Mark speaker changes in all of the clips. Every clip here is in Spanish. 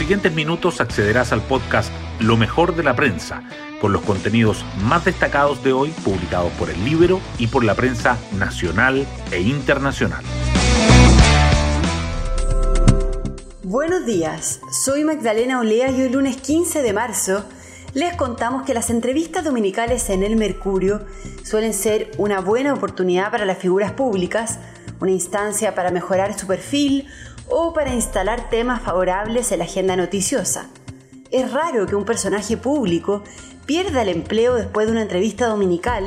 Speaker 1: siguientes minutos accederás al podcast Lo mejor de la prensa, con los contenidos más destacados de hoy publicados por el Libro y por la prensa nacional e internacional.
Speaker 2: Buenos días, soy Magdalena Olea y hoy lunes 15 de marzo les contamos que las entrevistas dominicales en El Mercurio suelen ser una buena oportunidad para las figuras públicas, una instancia para mejorar su perfil o para instalar temas favorables en la agenda noticiosa. Es raro que un personaje público pierda el empleo después de una entrevista dominical,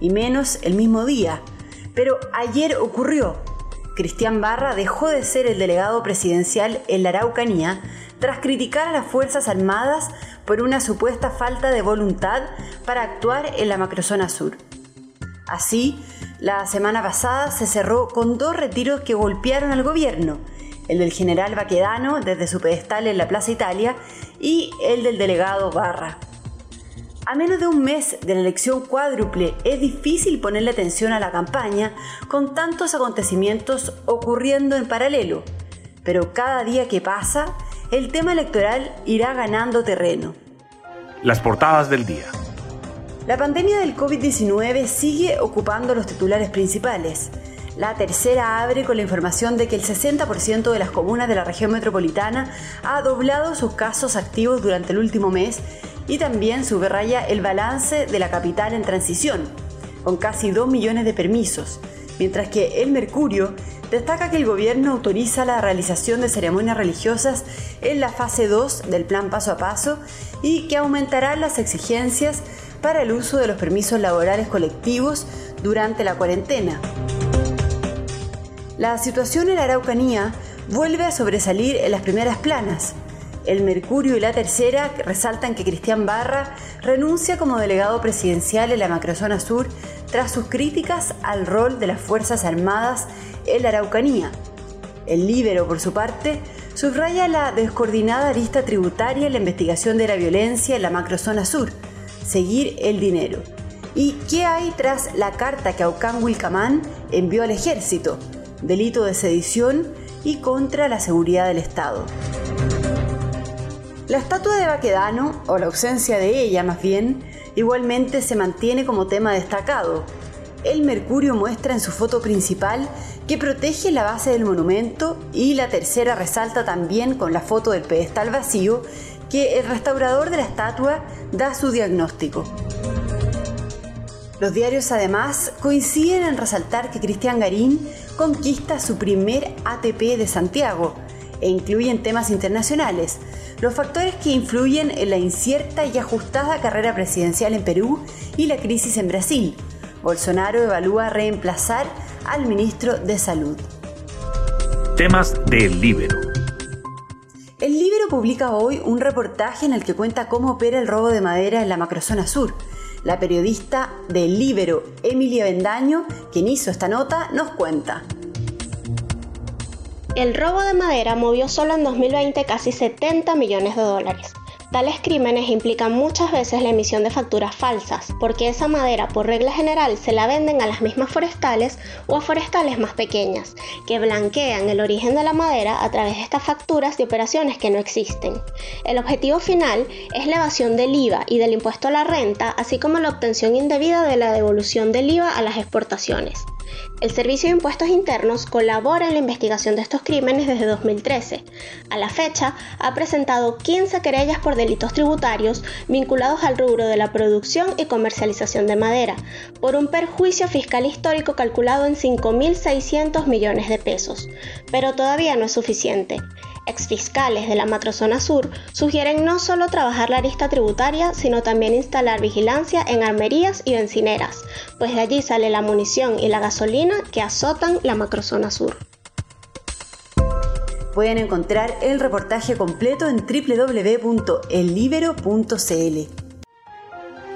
Speaker 2: y menos el mismo día. Pero ayer ocurrió. Cristian Barra dejó de ser el delegado presidencial en la Araucanía tras criticar a las Fuerzas Armadas por una supuesta falta de voluntad para actuar en la macrozona sur. Así, la semana pasada se cerró con dos retiros que golpearon al gobierno, el del general Baquedano desde su pedestal en la Plaza Italia y el del delegado Barra. A menos de un mes de la elección cuádruple es difícil ponerle atención a la campaña con tantos acontecimientos ocurriendo en paralelo, pero cada día que pasa el tema electoral irá ganando terreno.
Speaker 1: Las portadas del día.
Speaker 2: La pandemia del COVID-19 sigue ocupando los titulares principales. La tercera abre con la información de que el 60% de las comunas de la región metropolitana ha doblado sus casos activos durante el último mes y también subraya el balance de la capital en transición, con casi 2 millones de permisos, mientras que el Mercurio destaca que el gobierno autoriza la realización de ceremonias religiosas en la fase 2 del plan paso a paso y que aumentará las exigencias para el uso de los permisos laborales colectivos durante la cuarentena. La situación en la Araucanía vuelve a sobresalir en las primeras planas. El Mercurio y la Tercera resaltan que Cristian Barra renuncia como delegado presidencial en la macrozona sur tras sus críticas al rol de las Fuerzas Armadas en la Araucanía. El Libero, por su parte, subraya la descoordinada arista tributaria en la investigación de la violencia en la macrozona sur, seguir el dinero. ¿Y qué hay tras la carta que Aucán Wilcamán envió al ejército? Delito de sedición y contra la seguridad del Estado. La estatua de Baquedano, o la ausencia de ella más bien, igualmente se mantiene como tema destacado. El Mercurio muestra en su foto principal que protege la base del monumento y la tercera resalta también con la foto del pedestal vacío que el restaurador de la estatua da su diagnóstico. Los diarios además coinciden en resaltar que Cristian Garín conquista su primer ATP de Santiago, e incluyen temas internacionales, los factores que influyen en la incierta y ajustada carrera presidencial en Perú y la crisis en Brasil. Bolsonaro evalúa reemplazar al ministro de Salud.
Speaker 1: Temas del Libero.
Speaker 2: El Libero publica hoy un reportaje en el que cuenta cómo opera el robo de madera en la macrozona sur. La periodista del Libero, Emilia Bendaño, quien hizo esta nota, nos cuenta.
Speaker 3: El robo de madera movió solo en 2020 casi 70 millones de dólares. Tales crímenes implican muchas veces la emisión de facturas falsas, porque esa madera por regla general se la venden a las mismas forestales o a forestales más pequeñas, que blanquean el origen de la madera a través de estas facturas de operaciones que no existen. El objetivo final es la evasión del IVA y del impuesto a la renta, así como la obtención indebida de la devolución del IVA a las exportaciones. El Servicio de Impuestos Internos colabora en la investigación de estos crímenes desde 2013. A la fecha, ha presentado 15 querellas por delitos tributarios vinculados al rubro de la producción y comercialización de madera, por un perjuicio fiscal histórico calculado en 5.600 millones de pesos. Pero todavía no es suficiente exfiscales de la macrozona sur sugieren no solo trabajar la arista tributaria, sino también instalar vigilancia en armerías y bencineras, pues de allí sale la munición y la gasolina que azotan la macrozona sur.
Speaker 2: Pueden encontrar el reportaje completo en www.ellibero.cl.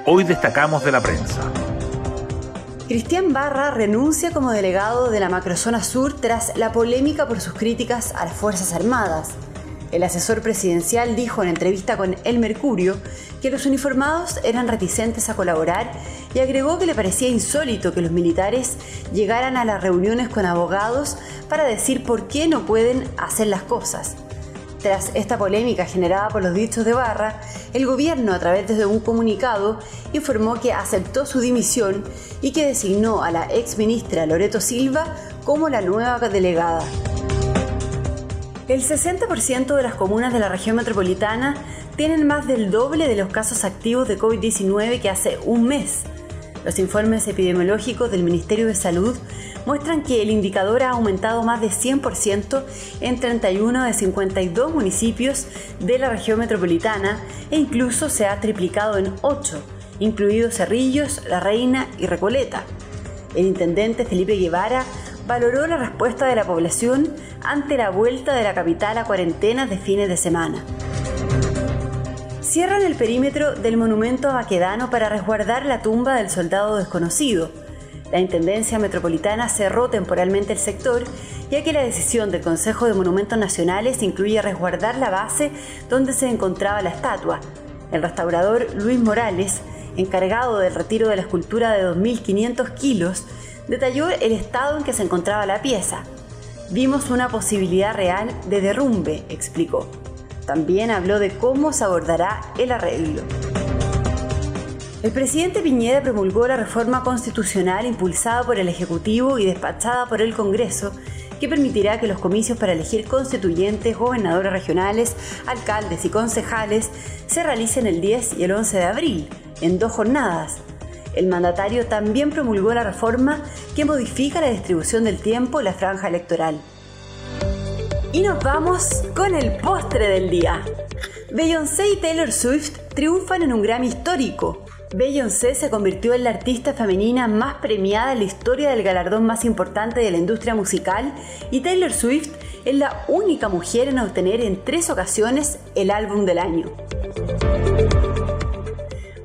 Speaker 1: Hoy destacamos de la prensa.
Speaker 2: Cristian Barra renuncia como delegado de la macrozona sur tras la polémica por sus críticas a las Fuerzas Armadas. El asesor presidencial dijo en entrevista con El Mercurio que los uniformados eran reticentes a colaborar y agregó que le parecía insólito que los militares llegaran a las reuniones con abogados para decir por qué no pueden hacer las cosas. Tras esta polémica generada por los dichos de Barra, el gobierno, a través de un comunicado, informó que aceptó su dimisión y que designó a la ex ministra Loreto Silva como la nueva delegada. El 60% de las comunas de la región metropolitana tienen más del doble de los casos activos de COVID-19 que hace un mes. Los informes epidemiológicos del Ministerio de Salud muestran que el indicador ha aumentado más de 100% en 31 de 52 municipios de la región metropolitana e incluso se ha triplicado en 8, incluidos Cerrillos, La Reina y Recoleta. El intendente Felipe Guevara valoró la respuesta de la población ante la vuelta de la capital a cuarentenas de fines de semana. Cierran el perímetro del monumento a Baquedano para resguardar la tumba del soldado desconocido. La Intendencia Metropolitana cerró temporalmente el sector, ya que la decisión del Consejo de Monumentos Nacionales incluye resguardar la base donde se encontraba la estatua. El restaurador Luis Morales, encargado del retiro de la escultura de 2.500 kilos, detalló el estado en que se encontraba la pieza. Vimos una posibilidad real de derrumbe, explicó. También habló de cómo se abordará el arreglo. El presidente Piñera promulgó la reforma constitucional impulsada por el Ejecutivo y despachada por el Congreso, que permitirá que los comicios para elegir constituyentes, gobernadores regionales, alcaldes y concejales se realicen el 10 y el 11 de abril, en dos jornadas, el mandatario también promulgó la reforma que modifica la distribución del tiempo en la franja electoral. Y nos vamos con el postre del día. Beyoncé y Taylor Swift triunfan en un Grammy histórico. Beyoncé se convirtió en la artista femenina más premiada en la historia del galardón más importante de la industria musical y Taylor Swift es la única mujer en obtener en tres ocasiones el álbum del año.